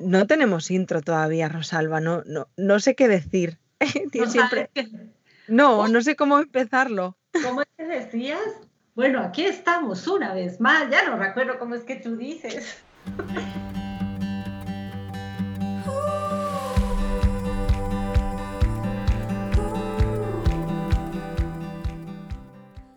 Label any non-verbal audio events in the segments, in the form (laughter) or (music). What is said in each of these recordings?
No tenemos intro todavía, Rosalba, no, no, no sé qué decir. (laughs) ¿No, siempre... no, no sé cómo empezarlo. ¿Cómo te decías? Bueno, aquí estamos una vez más, ya no recuerdo cómo es que tú dices.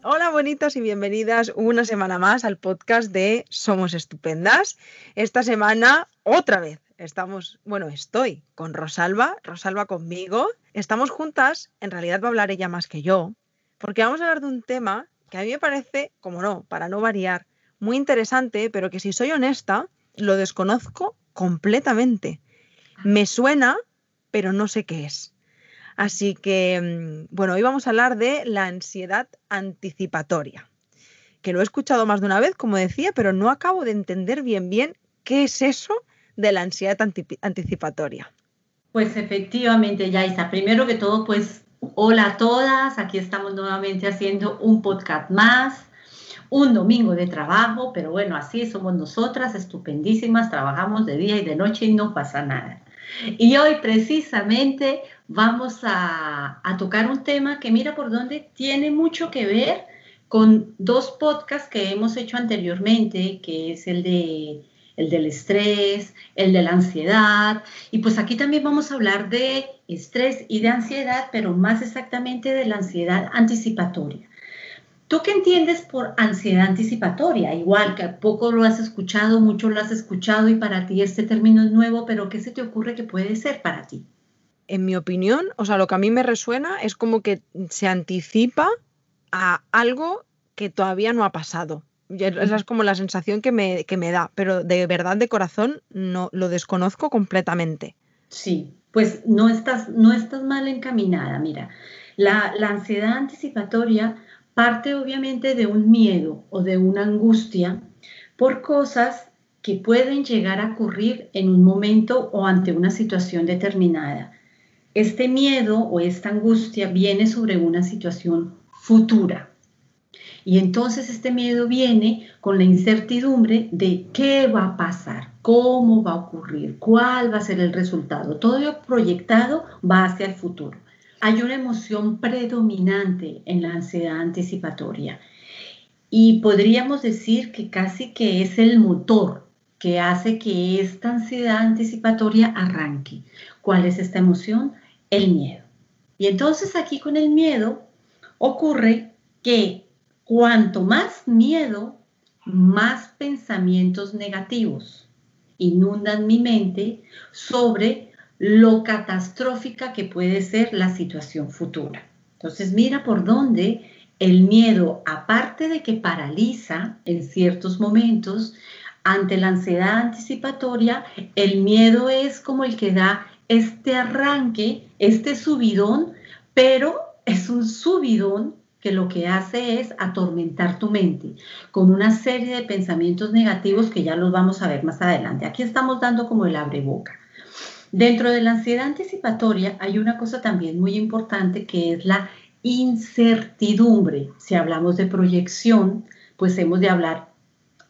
Hola bonitas y bienvenidas una semana más al podcast de Somos Estupendas. Esta semana otra vez estamos, bueno, estoy con Rosalba, Rosalba conmigo. Estamos juntas, en realidad va a hablar ella más que yo, porque vamos a hablar de un tema que a mí me parece, como no, para no variar, muy interesante, pero que si soy honesta, lo desconozco completamente. Me suena, pero no sé qué es. Así que, mm, bueno, hoy vamos a hablar de la ansiedad anticipatoria, que lo he escuchado más de una vez, como decía, pero no acabo de entender bien bien qué es eso de la ansiedad anticipatoria. Pues efectivamente, Yaisa, primero que todo, pues hola a todas, aquí estamos nuevamente haciendo un podcast más, un domingo de trabajo, pero bueno, así somos nosotras, estupendísimas, trabajamos de día y de noche y no pasa nada. Y hoy precisamente vamos a, tocar un tema que mira por dónde tiene mucho que ver con dos podcasts que hemos hecho anteriormente, que es el de el del estrés, el de la ansiedad. Y pues aquí también vamos a hablar de estrés y de ansiedad, pero más exactamente de la ansiedad anticipatoria. ¿Tú qué entiendes por ansiedad anticipatoria? Igual que poco lo has escuchado, mucho lo has escuchado y para ti este término es nuevo, pero ¿qué se te ocurre que puede ser para ti? en mi opinión, o sea, lo que a mí me resuena es como que se anticipa a algo que todavía no ha pasado. Esa es como la sensación que me, me da, pero de verdad, de corazón, no lo desconozco completamente. Sí, pues no estás, no estás mal encaminada. Mira, la, la ansiedad anticipatoria parte obviamente de un miedo o de una angustia por cosas que pueden llegar a ocurrir en un momento o ante una situación determinada. Este miedo o esta angustia viene sobre una situación futura. Y entonces este miedo viene con la incertidumbre de qué va a pasar, cómo va a ocurrir, cuál va a ser el resultado. Todo lo proyectado va hacia el futuro. Hay una emoción predominante en la ansiedad anticipatoria y podríamos decir que casi que es el motor que hace que esta ansiedad anticipatoria arranque. ¿Cuál es esta emoción? el miedo. Y entonces aquí con el miedo ocurre que cuanto más miedo, más pensamientos negativos inundan mi mente sobre lo catastrófica que puede ser la situación futura. Entonces mira por dónde el miedo, aparte de que paraliza en ciertos momentos, ante la ansiedad anticipatoria, el miedo es como el que da este arranque, este subidón, pero es un subidón que lo que hace es atormentar tu mente con una serie de pensamientos negativos que ya los vamos a ver más adelante. Aquí estamos dando como el abreboca. Dentro de la ansiedad anticipatoria hay una cosa también muy importante que es la incertidumbre. Si hablamos de proyección, pues hemos de hablar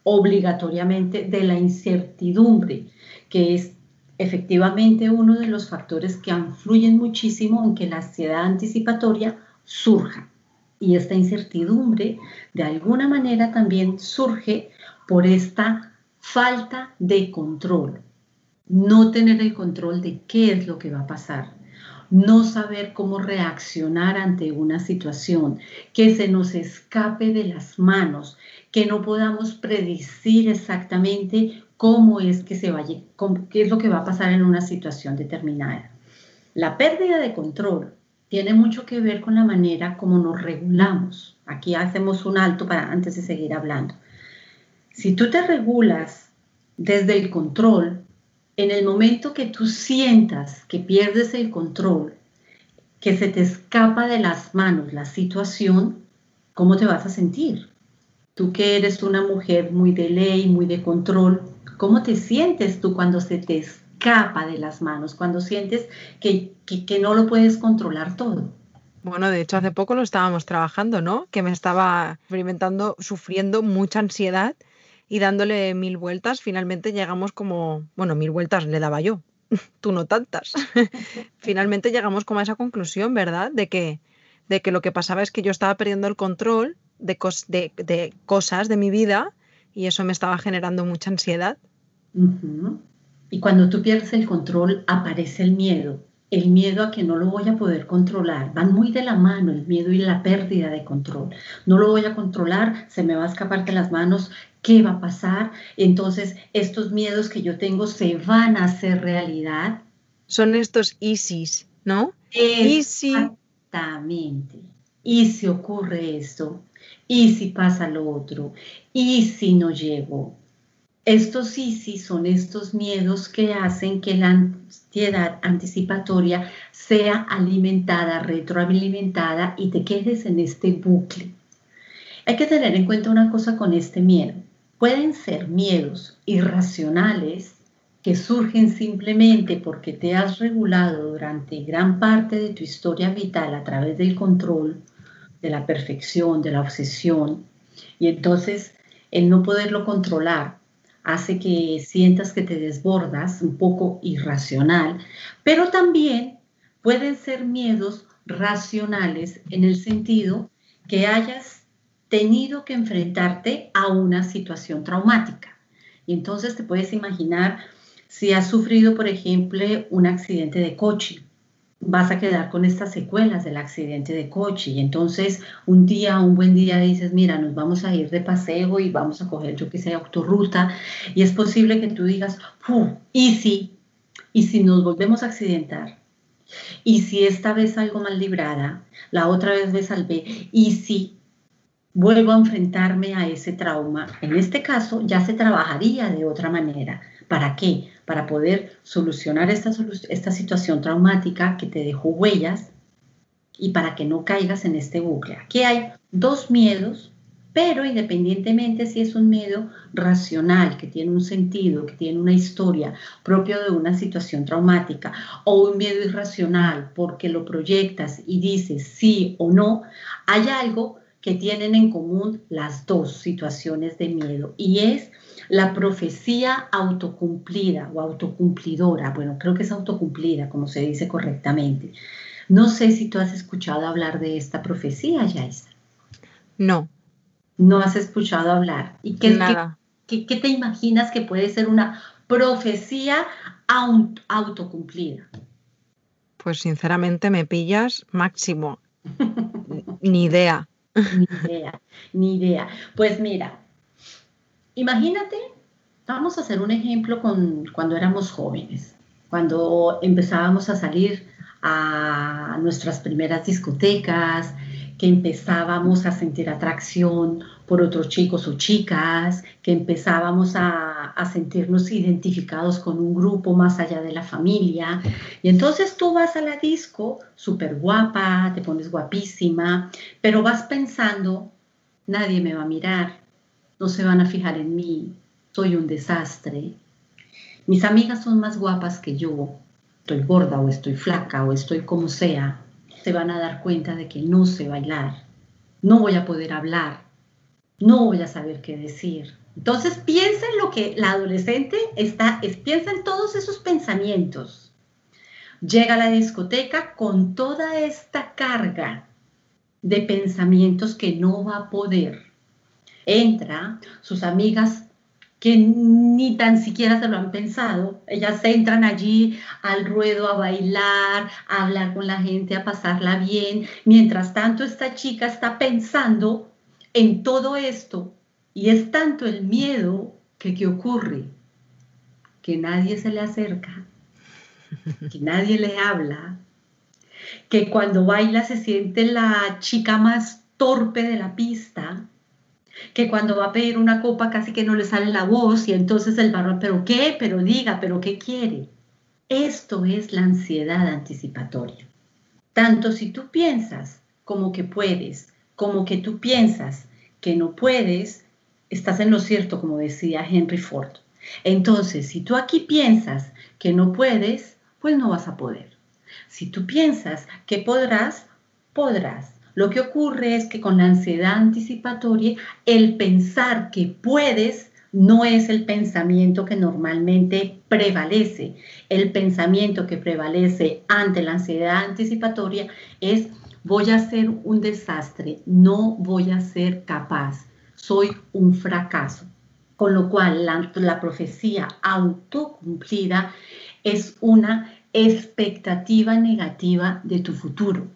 obligatoriamente de la incertidumbre, que es efectivamente uno de los factores que influyen muchísimo en que la ansiedad anticipatoria surja. Y esta incertidumbre de alguna manera también surge por esta falta de control. No tener el control de qué es lo que va a pasar. No saber cómo reaccionar ante una situación, que se nos escape de las manos, que no podamos predecir exactamente cómo es que se vaya, qué es lo que va a pasar en una situación determinada. La pérdida de control tiene mucho que ver con la manera como nos regulamos. Aquí hacemos un alto para antes de seguir hablando. Si tú te regulas desde el control, en el momento que tú sientas que pierdes el control, que se te escapa de las manos la situación, ¿cómo te vas a sentir? Tú que eres una mujer muy de ley, muy de control, ¿Cómo te sientes tú cuando se te escapa de las manos, cuando sientes que, no lo puedes controlar todo? Bueno, de hecho hace poco lo estábamos trabajando, ¿no? Que me estaba experimentando, sufriendo mucha ansiedad y dándole mil vueltas, finalmente llegamos como, bueno, mil vueltas le daba yo, (laughs) tú no tantas. (laughs) finalmente llegamos como a esa conclusión, ¿verdad? De que, de que lo que pasaba es que yo estaba perdiendo el control de, de, cosas de mi vida y eso me estaba generando mucha ansiedad. Y cuando tú pierdes el control, aparece el miedo el miedo a que no lo voy a poder controlar. Van muy de la mano el miedo y la pérdida de control. No lo voy a controlar, se me va a escapar de las manos, ¿qué va a pasar? Entonces, estos miedos que yo tengo se van a hacer realidad. Son estos ISIS, ¿no? Exactamente. ¿Y si ocurre esto? ¿Y si pasa lo otro? ¿Y si no llego? Estos sí son estos miedos que hacen que la ansiedad anticipatoria sea alimentada, retroalimentada y te quedes en este bucle. Hay que tener en cuenta una cosa con este miedo. Pueden ser miedos irracionales que surgen simplemente porque te has regulado durante gran parte de tu historia vital a través del control, de la perfección, de la obsesión, y entonces el no poderlo controlar hace que sientas que te desbordas, un poco irracional, pero también pueden ser miedos racionales en el sentido que hayas tenido que enfrentarte a una situación traumática. Y entonces te puedes imaginar si has sufrido, por ejemplo, un accidente de coche vas a quedar con estas secuelas del accidente de coche. Y entonces un día, un buen día dices, mira, nos vamos a ir de paseo y vamos a coger, yo que sé, autorruta. Y es posible que tú digas, ¿y si? ¿Y si nos volvemos a accidentar? ¿Y si esta vez salgo mal librada? La otra vez me salvé. ¿Y si vuelvo a enfrentarme a ese trauma? En este caso ya se trabajaría de otra manera. ¿Para qué? para poder solucionar esta, esta situación traumática que te dejó huellas y para que no caigas en este bucle. Aquí hay dos miedos, pero independientemente si es un miedo racional, que tiene un sentido, que tiene una historia propio de una situación traumática, o un miedo irracional porque lo proyectas y dices sí o no, hay algo que tienen en común las dos situaciones de miedo y es la profecía autocumplida o autocumplidora, bueno, creo que es autocumplida, como se dice correctamente. No sé si tú has escuchado hablar de esta profecía, Yaisa. No. No has escuchado hablar. ¿Y qué, Nada. Qué, te imaginas que puede ser una profecía autocumplida? Pues sinceramente me pillas máximo. ni idea. (laughs) Ni idea, ni idea. Pues mira, Imagínate, vamos a hacer un ejemplo con cuando éramos jóvenes, cuando empezábamos a salir a nuestras primeras discotecas, que empezábamos a sentir atracción por otros chicos o chicas, que empezábamos a, sentirnos identificados con un grupo más allá de la familia. Y entonces tú vas a la disco súper guapa, te pones guapísima, pero vas pensando, nadie me va a mirar, no se van a fijar en mí, soy un desastre. Mis amigas son más guapas que yo, estoy gorda o estoy flaca o estoy como sea, se van a dar cuenta de que no sé bailar, no voy a poder hablar, no voy a saber qué decir. Entonces piensa en lo que la adolescente está, es, piensa en todos esos pensamientos. Llega a la discoteca con toda esta carga de pensamientos que no va a poder entra, sus amigas que ni tan siquiera se lo han pensado, ellas entran allí al ruedo a bailar, a hablar con la gente, a pasarla bien. Mientras tanto, esta chica está pensando en todo esto y es tanto el miedo que ¿qué ocurre? Que nadie se le acerca, que nadie le habla, que cuando baila se siente la chica más torpe de la pista, que cuando va a pedir una copa casi que no le sale la voz y entonces el varón, pero qué, pero diga, pero qué quiere. Esto es la ansiedad anticipatoria. Tanto si tú piensas como que puedes, como que tú piensas que no puedes, estás en lo cierto, como decía Henry Ford. Entonces, si tú aquí piensas que no puedes, pues no vas a poder. Si tú piensas que podrás, podrás. Lo que ocurre es que con la ansiedad anticipatoria, el pensar que puedes no es el pensamiento que normalmente prevalece. El pensamiento que prevalece ante la ansiedad anticipatoria es voy a ser un desastre, no voy a ser capaz, soy un fracaso. Con lo cual la, la profecía autocumplida es una expectativa negativa de tu futuro.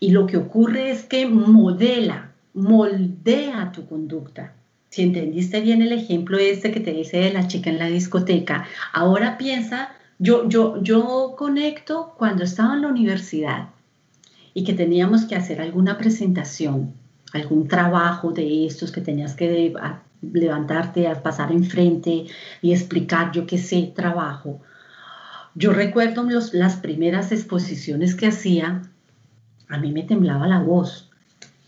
Y lo que ocurre es que modela, moldea tu conducta. Si entendiste bien el ejemplo este que te dice de la chica en la discoteca, ahora piensa, yo, yo, yo conecto cuando estaba en la universidad y que teníamos que hacer alguna presentación, algún trabajo de estos que tenías que levantarte, a pasar enfrente y explicar, yo qué sé, trabajo. Yo recuerdo las primeras exposiciones que hacía, a mí me temblaba la voz.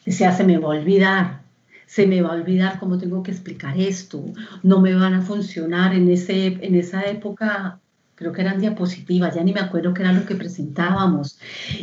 Decía, se me va a olvidar, se me va a olvidar cómo tengo que explicar esto, no me van a funcionar en, ese, en esa época. Creo que eran diapositivas, ya ni me acuerdo qué era lo que presentábamos.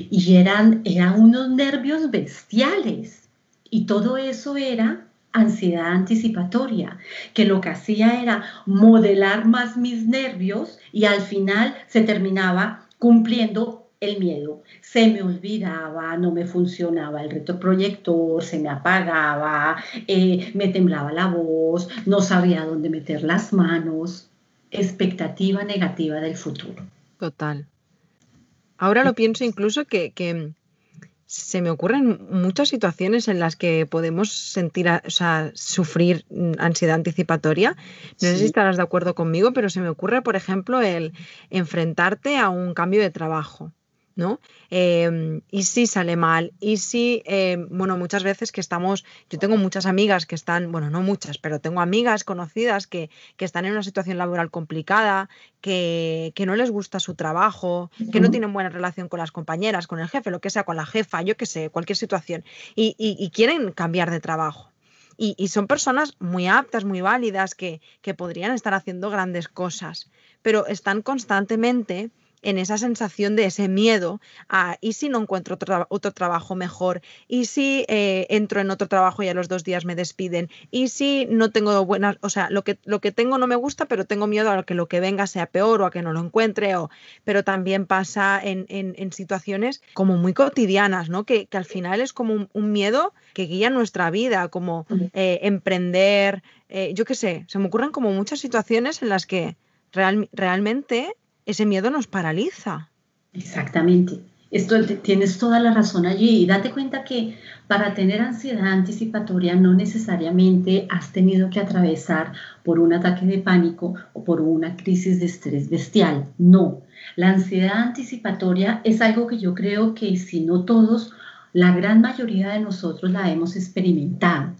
Y eran, eran unos nervios bestiales. Y todo eso era ansiedad anticipatoria, que lo que hacía era modelar más mis nervios y al final se terminaba cumpliendo el miedo. Se me olvidaba, no me funcionaba el retroproyector, se me apagaba, eh, me temblaba la voz, no sabía dónde meter las manos. Expectativa negativa del futuro. Total. Ahora lo pienso incluso que, que se me ocurren muchas situaciones en las que podemos sentir, o sea, sufrir mm, ansiedad anticipatoria. No sé si estarás de acuerdo conmigo, pero se me ocurre, por ejemplo, el enfrentarte a un cambio de trabajo. ¿No? Em, y si sale mal, y si, em, bueno, muchas veces que estamos, yo tengo muchas amigas que están, bueno, no muchas, pero tengo amigas conocidas que, que están en una situación laboral complicada, que, que, no les gusta su trabajo, que no tienen buena relación con las compañeras, con el jefe, lo que sea, con la jefa, yo qué sé, cualquier situación, y, y, quieren cambiar de trabajo. Y, y, son personas muy aptas, muy válidas, que, que podrían estar haciendo grandes cosas, pero están constantemente en esa sensación de ese miedo a, ¿y si no encuentro otro, otro trabajo mejor? ¿Y si eh, entro en otro trabajo y a los dos días me despiden? ¿Y si no tengo buenas, o sea, lo que, lo que tengo no me gusta, pero tengo miedo a que lo que venga sea peor o a que no lo encuentre? O, pero también pasa en, en, situaciones como muy cotidianas, ¿no? Que, que al final es como un, miedo que guía nuestra vida, como eh, emprender, eh, yo qué sé, se me ocurren como muchas situaciones en las que real, realmente ese miedo nos paraliza. Exactamente. Esto, tienes toda la razón allí y date cuenta que para tener ansiedad anticipatoria no necesariamente has tenido que atravesar por un ataque de pánico o por una crisis de estrés bestial. No, la ansiedad anticipatoria es algo que yo creo que si no todos, la gran mayoría de nosotros la hemos experimentado.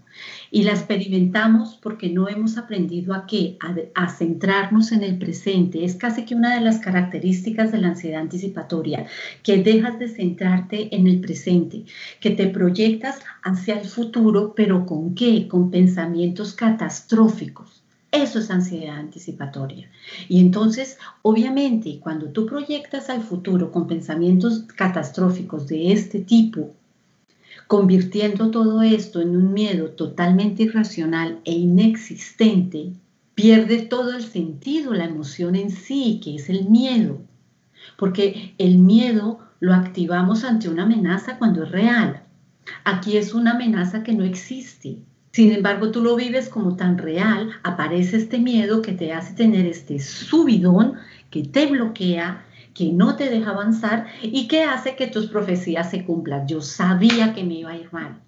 Y la experimentamos porque no hemos aprendido a qué, a, centrarnos en el presente. Es casi que una de las características de la ansiedad anticipatoria, que dejas de centrarte en el presente, que te proyectas hacia el futuro, pero ¿con qué? Con pensamientos catastróficos. Eso es ansiedad anticipatoria. Y entonces, obviamente, cuando tú proyectas al futuro con pensamientos catastróficos de este tipo, convirtiendo todo esto en un miedo totalmente irracional e inexistente, pierde todo el sentido, la emoción en sí, que es el miedo. Porque el miedo lo activamos ante una amenaza cuando es real. Aquí es una amenaza que no existe. Sin embargo, tú lo vives como tan real, aparece este miedo que te hace tener este subidón que te bloquea que no te deja avanzar y que hace que tus profecías se cumplan. Yo sabía que me iba a ir mal.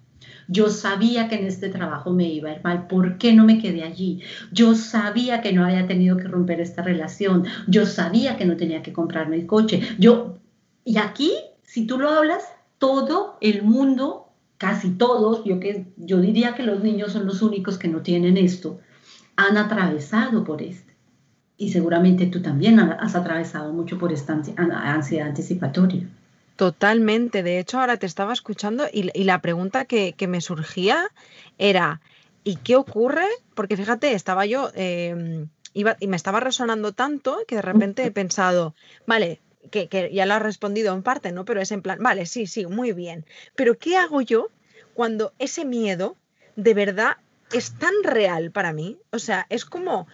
Yo sabía que en este trabajo me iba a ir mal. ¿Por qué no me quedé allí? Yo sabía que no había tenido que romper esta relación. Yo sabía que no tenía que comprarme el coche. Yo, y aquí, si tú lo hablas, todo el mundo, casi todos, yo, que, yo diría que los niños son los únicos que no tienen esto, han atravesado por esto y seguramente tú también has atravesado mucho por esta ansiedad anticipatoria. Totalmente. De hecho, ahora te estaba escuchando y, la pregunta que, me surgía era, ¿y qué ocurre? Porque fíjate, estaba yo, em, iba, y me estaba resonando tanto que de repente he pensado, vale, que, que, ya lo has respondido en parte, ¿no? Pero es en plan, vale, sí, sí, muy bien. Pero ¿qué hago yo cuando ese miedo de verdad es tan real para mí. O sea, es como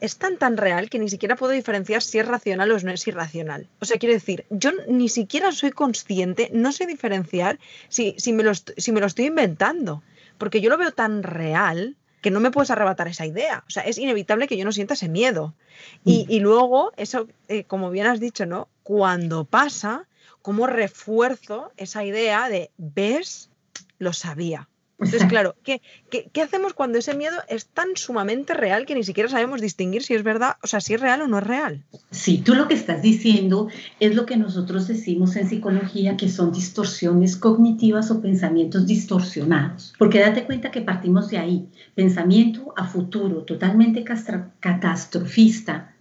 es tan tan real que ni siquiera puedo diferenciar si es racional o no es irracional. O sea, quiero decir, yo ni siquiera soy consciente, no sé diferenciar si, si, me, lo, si me lo estoy inventando, porque yo lo veo tan real que no me puedes arrebatar esa idea. O sea, es inevitable que yo no sienta ese miedo. Y, mm. luego, eso, eh, como bien has dicho, ¿no? Cuando pasa, ¿cómo refuerzo esa idea de, ves, lo sabía? Entonces, claro, ¿qué, ¿qué, hacemos cuando ese miedo es tan sumamente real que ni siquiera sabemos distinguir si es verdad, o sea, si es real o no es real? Sí, tú lo que estás diciendo es lo que nosotros decimos en psicología que son distorsiones cognitivas o pensamientos distorsionados. Porque date cuenta que partimos de ahí, pensamiento a futuro, totalmente catastrofista,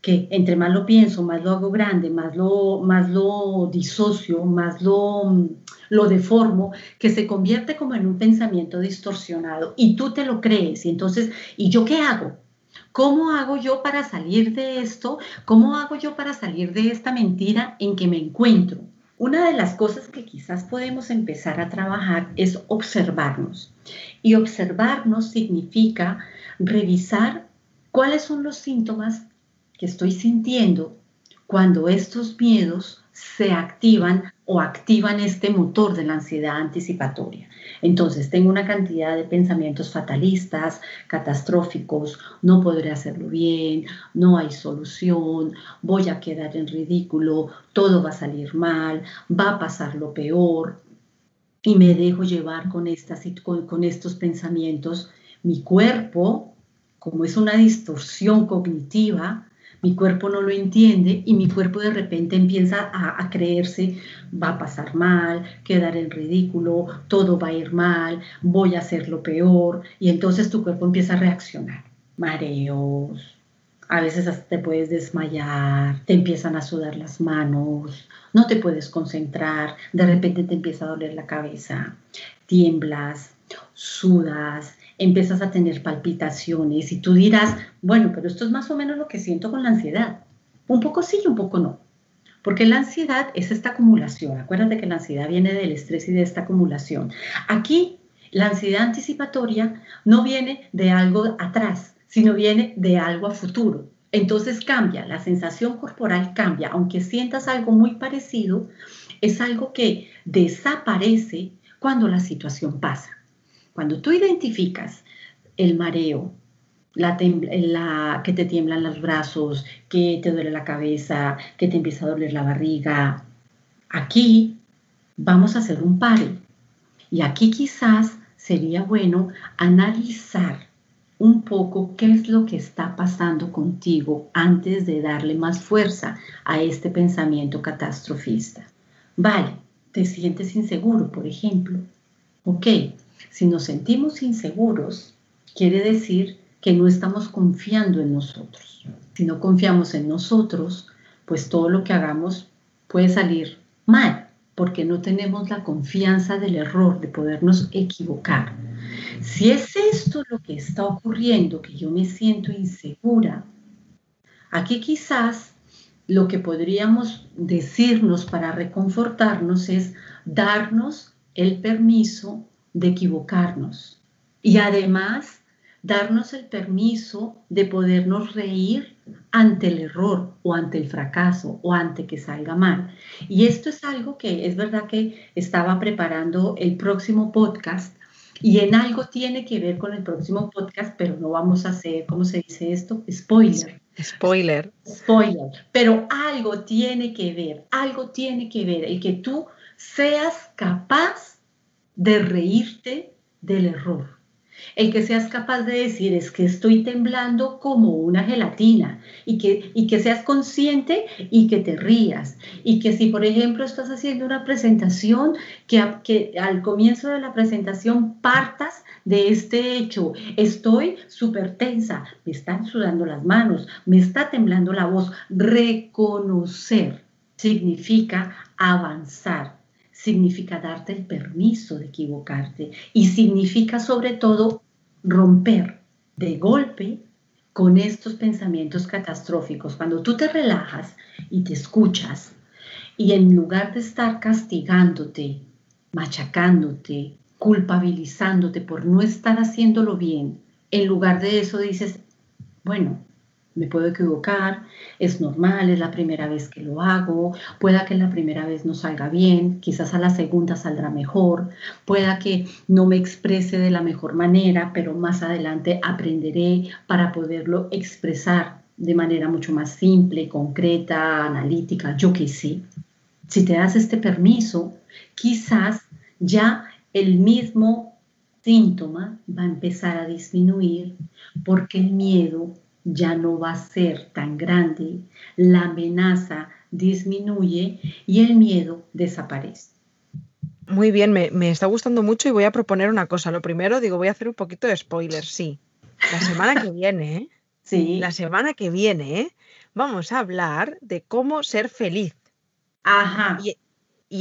que entre más lo pienso, más lo hago grande, más lo, más lo disocio, más lo, lo deformo, que se convierte como en un pensamiento distorsionado y tú te lo crees. Y entonces, ¿y yo qué hago? ¿Cómo hago yo para salir de esto? ¿Cómo hago yo para salir de esta mentira en que me encuentro? Una de las cosas que quizás podemos empezar a trabajar es observarnos. Y observarnos significa revisar cuáles son los síntomas que estoy sintiendo cuando estos miedos se activan o activan este motor de la ansiedad anticipatoria. Entonces, tengo una cantidad de pensamientos fatalistas, catastróficos, no podré hacerlo bien, no hay solución, voy a quedar en ridículo, todo va a salir mal, va a pasar lo peor. Y me dejo llevar con, estas, con, con estos pensamientos. Mi cuerpo, como es una distorsión cognitiva, mi cuerpo no lo entiende y mi cuerpo de repente empieza a, creerse, va a pasar mal, quedar en ridículo, todo va a ir mal, voy a hacer lo peor y entonces tu cuerpo empieza a reaccionar. Mareos, a veces hasta te puedes desmayar, te empiezan a sudar las manos, no te puedes concentrar, de repente te empieza a doler la cabeza, tiemblas, sudas, empiezas a tener palpitaciones y tú dirás, bueno, pero esto es más o menos lo que siento con la ansiedad. Un poco sí y un poco no. Porque la ansiedad es esta acumulación. Acuérdate que la ansiedad viene del estrés y de esta acumulación. Aquí, la ansiedad anticipatoria no viene de algo atrás, sino viene de algo a futuro. Entonces cambia, la sensación corporal cambia. Aunque sientas algo muy parecido, es algo que desaparece cuando la situación pasa. Cuando tú identificas el mareo, que te tiemblan los brazos, que te duele la cabeza, que te empieza a doler la barriga, aquí vamos a hacer un pare. Y aquí quizás sería bueno analizar un poco qué es lo que está pasando contigo antes de darle más fuerza a este pensamiento catastrofista. Vale, te sientes inseguro, por ejemplo. Ok, si nos sentimos inseguros, quiere decir que no estamos confiando en nosotros. Si no confiamos en nosotros, pues todo lo que hagamos puede salir mal, porque no tenemos la confianza del error, de podernos equivocar. Si es esto lo que está ocurriendo, que yo me siento insegura, aquí quizás lo que podríamos decirnos para reconfortarnos es darnos el permiso de equivocarnos y además darnos el permiso de podernos reír ante el error o ante el fracaso o ante que salga mal. Y esto es algo que es verdad que estaba preparando el próximo podcast y en algo tiene que ver con el próximo podcast, pero no vamos a hacer, ¿cómo se dice esto? Spoiler. Spoiler. Spoiler. Pero algo tiene que ver, algo tiene que ver, el que tú seas capaz de reírte del error. El que seas capaz de decir es que estoy temblando como una gelatina y que, y que seas consciente y que te rías. Y que si, por ejemplo, estás haciendo una presentación, que, que al comienzo de la presentación partas de este hecho. Estoy súper tensa, me están sudando las manos, me está temblando la voz. Reconocer significa avanzar, significa darte el permiso de equivocarte y significa sobre todo romper de golpe con estos pensamientos catastróficos. Cuando tú te relajas y te escuchas y en lugar de estar castigándote, machacándote culpabilizándote por no estar haciéndolo bien, en lugar de eso dices, bueno, me puedo equivocar, es normal, es la primera vez que lo hago, pueda que la primera vez no salga bien, quizás a la segunda saldrá mejor, pueda que no me exprese de la mejor manera, pero más adelante aprenderé para poderlo expresar de manera mucho más simple, concreta, analítica, yo qué sé. Si te das este permiso, quizás ya el mismo síntoma va a empezar a disminuir porque el miedo ya no va a ser tan grande, la amenaza disminuye y el miedo desaparece. Muy bien, me, está gustando mucho y voy a proponer una cosa. Lo primero, digo, voy a hacer un poquito de spoiler, sí. La semana que viene, ¿eh? (laughs) Sí. La semana que viene ¿eh? vamos a hablar de cómo ser feliz. Ajá. Y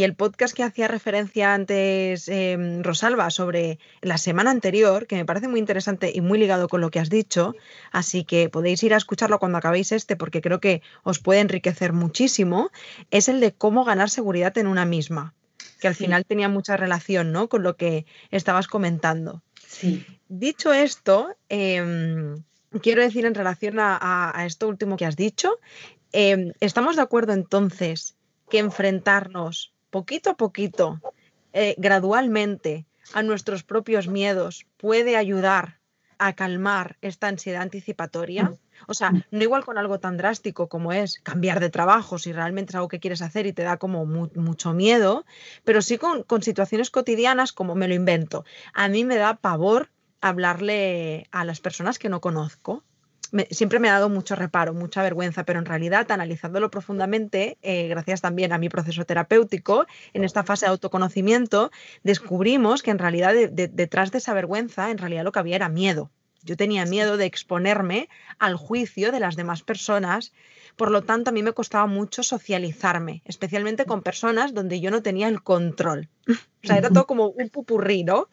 el podcast que hacía referencia antes em, Rosalba sobre la semana anterior, que me parece muy interesante y muy ligado con lo que has dicho, así que podéis ir a escucharlo cuando acabéis este porque creo que os puede enriquecer muchísimo, es el de cómo ganar seguridad en una misma, que al final tenía mucha relación ¿no? con lo que estabas comentando. Sí. Dicho esto, em, quiero decir en relación a, esto último que has dicho, em, ¿estamos de acuerdo entonces que enfrentarnos poquito a poquito, eh, gradualmente, a nuestros propios miedos puede ayudar a calmar esta ansiedad anticipatoria. O sea, no igual con algo tan drástico como es cambiar de trabajo, si realmente es algo que quieres hacer y te da como mucho miedo, pero sí con, con situaciones cotidianas como me lo invento. A mí me da pavor hablarle a las personas que no conozco siempre me ha dado mucho reparo, mucha vergüenza, pero en realidad, analizándolo profundamente, eh, gracias también a mi proceso terapéutico, en esta fase de autoconocimiento, descubrimos que en realidad detrás de esa vergüenza, en realidad lo que había era miedo. Yo tenía miedo de exponerme al juicio de las demás personas, por lo tanto a mí me costaba mucho socializarme, especialmente con personas donde yo no tenía el control. O sea, era todo como un pupurrí, ¿no?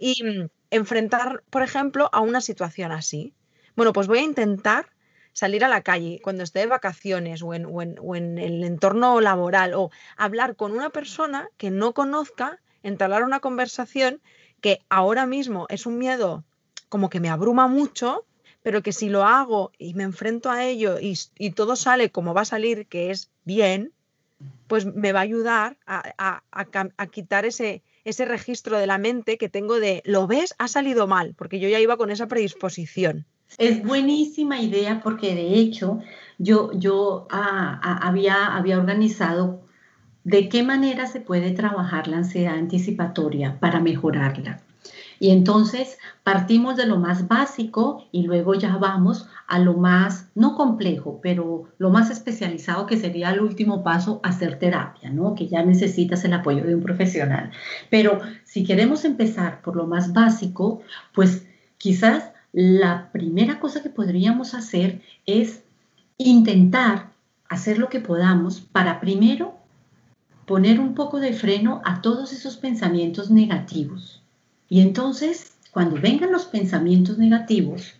Y mm, enfrentar, por ejemplo, a una situación así. Bueno, pues voy a intentar salir a la calle cuando esté de vacaciones o en, el entorno laboral o hablar con una persona que no conozca, entablar una conversación que ahora mismo es un miedo como que me abruma mucho, pero que si lo hago y me enfrento a ello y, todo sale como va a salir, que es bien, pues me va a ayudar a, quitar ese registro de la mente que tengo de, lo ves, ha salido mal, porque yo ya iba con esa predisposición. Es buenísima idea porque de hecho yo, yo ah, ah, había, había organizado de qué manera se puede trabajar la ansiedad anticipatoria para mejorarla. Y entonces partimos de lo más básico y luego ya vamos a lo más, no complejo, pero lo más especializado que sería el último paso, hacer terapia, ¿no? Que ya necesitas el apoyo de un profesional. Pero si queremos empezar por lo más básico, pues quizás la primera cosa que podríamos hacer es intentar hacer lo que podamos para primero poner un poco de freno a todos esos pensamientos negativos. Y entonces, cuando vengan los pensamientos negativos,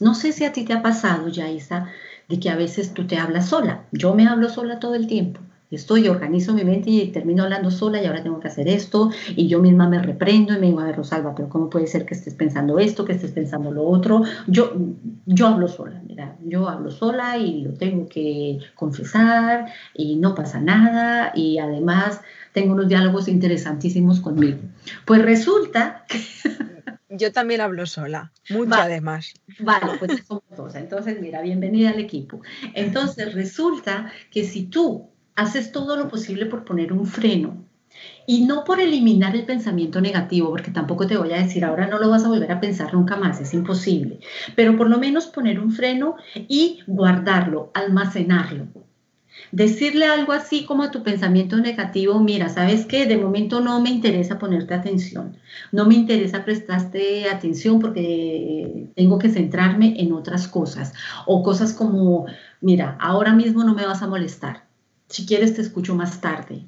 no sé si a ti te ha pasado, Yaisa, de que a veces tú te hablas sola. Yo me hablo sola todo el tiempo estoy, organizo mi mente y termino hablando sola y ahora tengo que hacer esto y yo misma me reprendo y me digo, a ver, Rosalba, pero ¿cómo puede ser que estés pensando esto, que estés pensando lo otro? Yo, yo hablo sola, mira, yo hablo sola y lo tengo que confesar y no pasa nada y además tengo unos diálogos interesantísimos conmigo. Pues resulta que... (laughs) Yo también hablo sola, mucho además. Vale, pues somos dos. Entonces, mira, bienvenida al equipo. Entonces, resulta que si tú haces todo lo posible por poner un freno y no por eliminar el pensamiento negativo, porque tampoco te voy a decir ahora no lo vas a volver a pensar nunca más, es imposible, pero por lo menos poner un freno y guardarlo, almacenarlo. Decirle algo así como a tu pensamiento negativo, mira, ¿sabes qué? De momento no me interesa ponerte atención, no me interesa prestarte atención porque tengo que centrarme en otras cosas o cosas como, mira, ahora mismo no me vas a molestar, si quieres te escucho más tarde.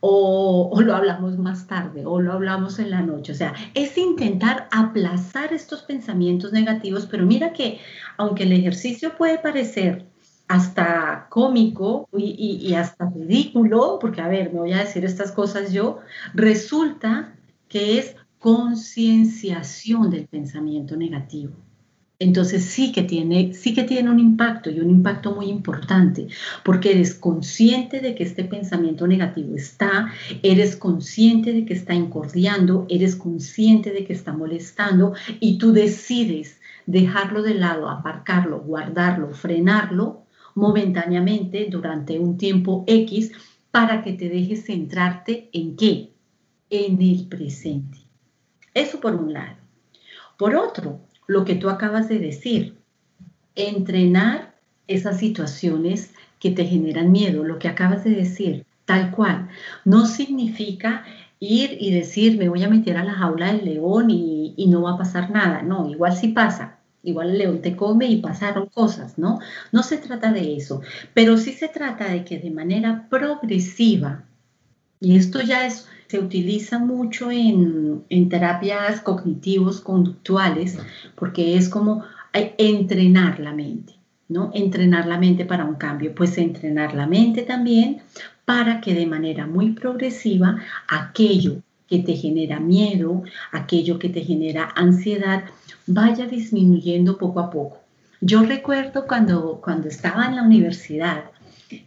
O, lo hablamos más tarde, o lo hablamos en la noche. O sea, es intentar aplazar estos pensamientos negativos, pero mira que aunque el ejercicio puede parecer hasta cómico y, y, hasta ridículo, porque a ver, me voy a decir estas cosas yo, resulta que es concienciación del pensamiento negativo. Entonces sí que tiene, sí que tiene un impacto y un impacto muy importante, porque eres consciente de que este pensamiento negativo está, eres consciente de que está incordiando, eres consciente de que está molestando y tú decides dejarlo de lado, aparcarlo, guardarlo, frenarlo momentáneamente durante un tiempo X para que te dejes centrarte en qué? En el presente. Eso por un lado. Por otro, lo que tú acabas de decir, entrenar esas situaciones que te generan miedo, lo que acabas de decir, tal cual, no significa ir y decir, me voy a meter a la jaula del león y, y no va a pasar nada. No, igual sí pasa, Igual el león te come y pasaron cosas, ¿no? No se trata de eso, pero sí se trata de que de manera progresiva, y esto ya es, se utiliza mucho en, en terapias cognitivos conductuales, porque es como entrenar la mente, ¿no? Entrenar la mente para un cambio, pues entrenar la mente también para que de manera muy progresiva aquello que te genera miedo, aquello que te genera ansiedad, vaya disminuyendo poco a poco. Yo recuerdo cuando, cuando estaba en la universidad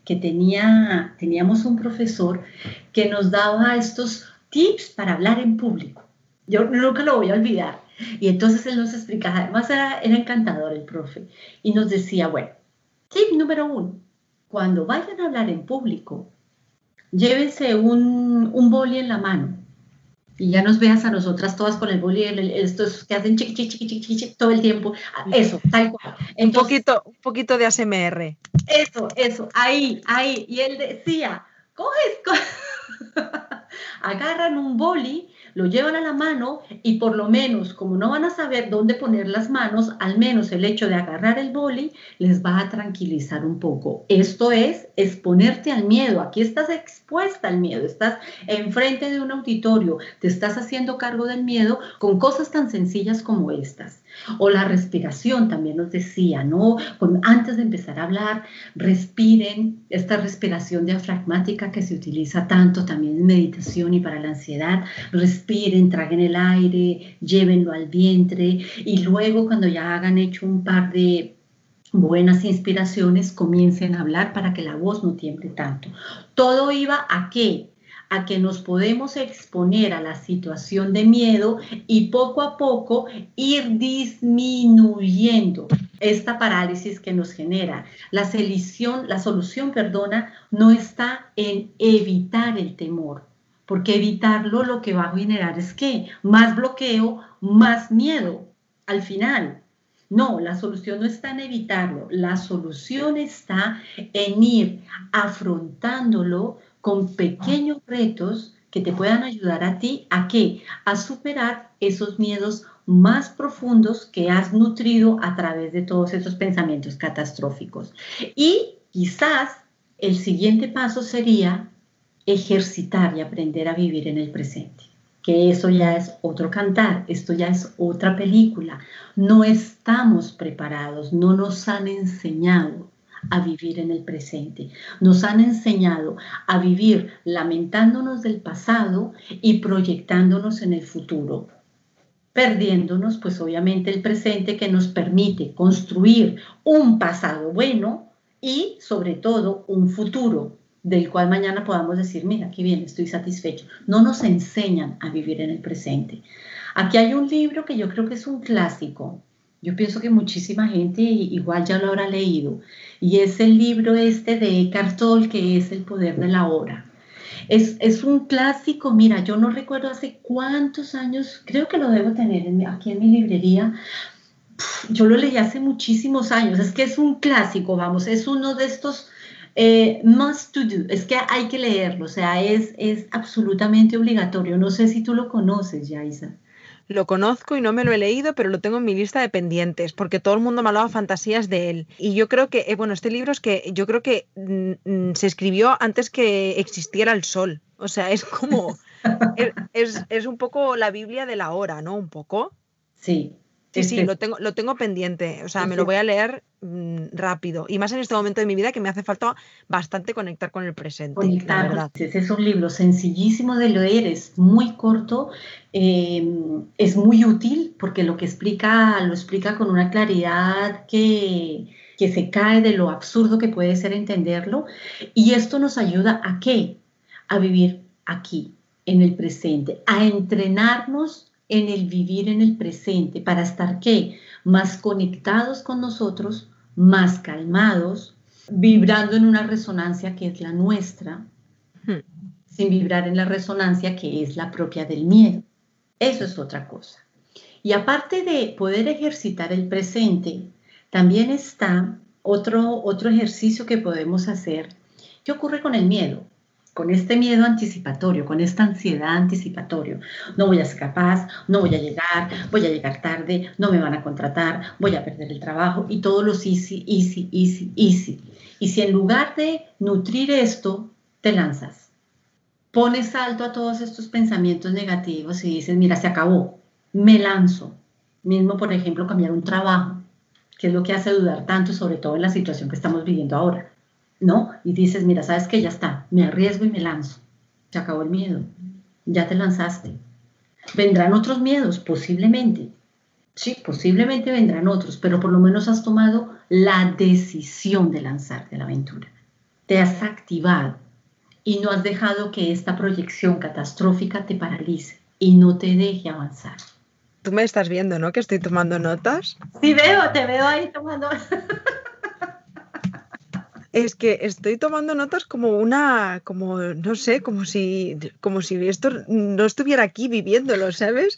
que tenía, teníamos un profesor que nos daba estos tips para hablar en público. Yo nunca lo voy a olvidar. Y entonces él nos explicaba, además era, encantador el profe, y nos decía, bueno, tip número uno, cuando vayan a hablar en público, llévense un, un boli en la mano y ya nos veas a nosotras todas con el boli, estos que hacen chiqui, chiqui, chiqui, chiqui, todo el tiempo. Eso, tal cual. un, poquito, un poquito de ASMR. Eso, eso, ahí, ahí. Y él decía, coges, coges. (laughs) agarran un boli lo llevan a la mano y por lo menos, como no van a saber dónde poner las manos, al menos el hecho de agarrar el boli les va a tranquilizar un poco. Esto es exponerte al miedo. Aquí estás expuesta al miedo, estás enfrente de un auditorio, te estás haciendo cargo del miedo con cosas tan sencillas como estas. O la respiración, también nos decía, ¿no? antes de empezar a hablar, respiren esta respiración diafragmática que se utiliza tanto también en meditación y para la ansiedad. Respiren, traguen el aire, llévenlo al vientre y luego cuando ya hagan hecho un par de buenas inspiraciones, comiencen a hablar para que la voz no tiemble tanto. Todo iba a qué? A que nos podemos exponer a la situación de miedo y poco a poco ir disminuyendo esta parálisis que nos genera. La solución, la solución, perdona, no está en evitar el temor, porque evitarlo lo que va a generar es que más bloqueo, más miedo al final. No, la solución no está en evitarlo, la solución está en ir afrontándolo con pequeños retos que te puedan ayudar a ti a qué? A superar esos miedos más profundos que has nutrido a través de todos esos pensamientos catastróficos. Y quizás el siguiente paso sería ejercitar y aprender a vivir en el presente. Que eso ya es otro cantar, esto ya es otra película. No estamos preparados, no nos han enseñado a vivir en el presente. Nos han enseñado a vivir lamentándonos del pasado y proyectándonos en el futuro, perdiéndonos pues obviamente el presente que nos permite construir un pasado bueno y sobre todo un futuro del cual mañana podamos decir, mira, qué bien, estoy satisfecho. No nos enseñan a vivir en el presente. Aquí hay un libro que yo creo que es un clásico, yo pienso que muchísima gente igual ya lo habrá leído. Y es el libro este de Eckhart Tolle, que es El poder de la hora. Es, es, un clásico, mira, yo no recuerdo hace cuántos años, creo que lo debo tener aquí en mi librería. Yo lo leí hace muchísimos años, es que es un clásico, vamos, es uno de estos eh, must to do, es que hay que leerlo, o sea, es, es absolutamente obligatorio. No sé si tú lo conoces, Yaisa lo conozco y no me lo he leído, pero lo tengo en mi lista de pendientes, porque todo el mundo me hablaba fantasías de él. Y yo creo que, eh, bueno, este libro es que yo creo que mm, mm, se escribió antes que existiera el sol. O sea, es como, (laughs) es, es, un poco la Biblia de la hora, ¿no? Un poco. Sí, Sí, sí, lo tengo, lo tengo pendiente. O sea, me lo voy a leer mm, rápido. Y más en este momento de mi vida que me hace falta bastante conectar con el presente. Conectar. Es un libro sencillísimo de leer, es muy corto, em, es muy útil porque lo que explica, lo explica con una claridad que, que se cae de lo absurdo que puede ser entenderlo. Y esto nos ayuda a qué? A vivir aquí, en el presente, a entrenarnos en el vivir en el presente, para estar qué? Más conectados con nosotros, más calmados, vibrando en una resonancia que es la nuestra, hmm. sin vibrar en la resonancia que es la propia del miedo. Eso es otra cosa. Y aparte de poder ejercitar el presente, también está otro, otro ejercicio que podemos hacer. ¿Qué ocurre con el miedo? Con este miedo anticipatorio, con esta ansiedad anticipatorio. No voy a ser capaz, no voy a llegar, voy a llegar tarde, no me van a contratar, voy a perder el trabajo y todos los easy, easy, easy, easy. Y si en lugar de nutrir esto, te lanzas, pones alto a todos estos pensamientos negativos y dices, mira, se acabó, me lanzo. Mismo, por ejemplo, cambiar un trabajo, que es lo que hace dudar tanto, sobre todo en la situación que estamos viviendo ahora ¿no? Y dices, mira, sabes que ya está, me arriesgo y me lanzo. Se acabó el miedo, ya te lanzaste. Vendrán otros miedos, posiblemente. Sí, posiblemente vendrán otros, pero por lo menos has tomado la decisión de lanzarte a la aventura. Te has activado y no has dejado que esta proyección catastrófica te paralice y no te deje avanzar. Tú me estás viendo, ¿no? Que estoy tomando notas. Sí, veo, te veo ahí tomando. (laughs) Es que estoy tomando notas como una, como, no sé, como si, como si esto no estuviera aquí viviéndolo, ¿sabes?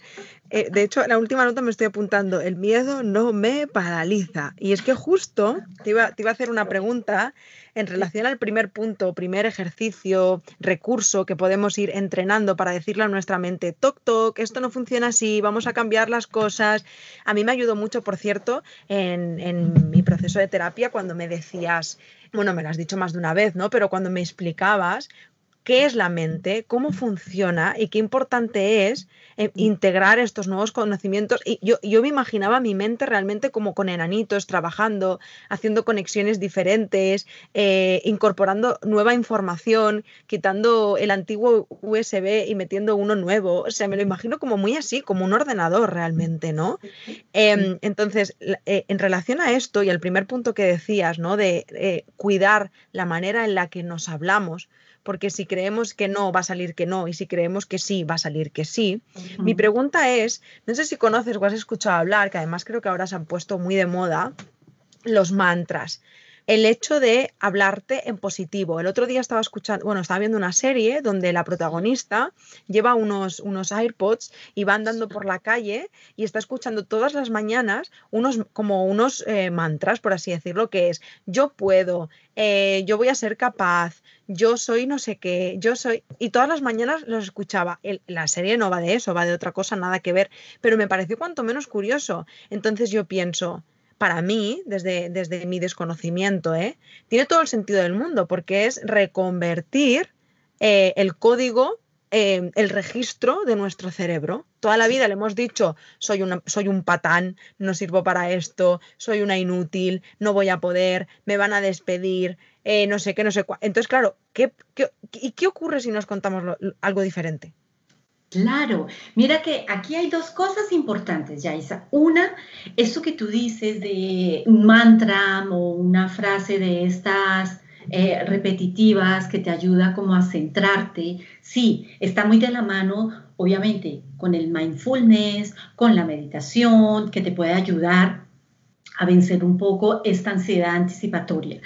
Eh, de hecho, la última nota me estoy apuntando, el miedo no me paraliza. Y es que justo te iba, te iba a hacer una pregunta en relación al primer punto, primer ejercicio, recurso que podemos ir entrenando para decirle a nuestra mente, toc, toc, esto no funciona así, vamos a cambiar las cosas. A mí me ayudó mucho, por cierto, en, en mi proceso de terapia cuando me decías, bueno, me lo has dicho más de una vez, ¿no? Pero cuando me explicabas qué es la mente, cómo funciona y qué importante es eh, integrar estos nuevos conocimientos. Y yo, yo, me imaginaba mi mente realmente como con enanitos, trabajando, haciendo conexiones diferentes, eh, incorporando nueva información, quitando el antiguo USB y metiendo uno nuevo. O sea, me lo imagino como muy así, como un ordenador realmente, ¿no? Em, entonces, eh, en relación a esto y al primer punto que decías, ¿no? De cuidar la manera en la que nos hablamos, porque si creemos que no, va a salir que no, y si creemos que sí, va a salir que sí. Mi pregunta es, no sé si conoces o has escuchado hablar, que además creo que ahora se han puesto muy de moda, los mantras el hecho de hablarte en positivo. El otro día estaba escuchando, bueno, estaba viendo una serie donde la protagonista lleva unos, unos AirPods y va andando por la calle y está escuchando todas las mañanas unos como unos eh, mantras, por así decirlo, que es yo puedo, eh, yo voy a ser capaz, yo soy no sé qué, yo soy... Y todas las mañanas los escuchaba. la serie no va de eso, va de otra cosa, nada que ver, pero me pareció cuanto menos curioso. Entonces yo pienso, para mí, desde, desde mi desconocimiento, ¿eh? tiene todo el sentido del mundo, porque es reconvertir eh, el código, eh, el registro de nuestro cerebro. Toda la vida le hemos dicho, soy, una, soy un patán, no sirvo para esto, soy una inútil, no voy a poder, me van a despedir, no sé qué, no sé cuál. Entonces, claro, ¿qué, y qué ocurre si nos contamos algo diferente? Claro, mira que aquí hay dos cosas importantes, Yaisa. Una, eso que tú dices de un mantra o una frase de estas eh, repetitivas que te ayuda como a centrarte. Sí, está muy de la mano, obviamente, con el mindfulness, con la meditación, que te puede ayudar a vencer un poco esta ansiedad anticipatoria.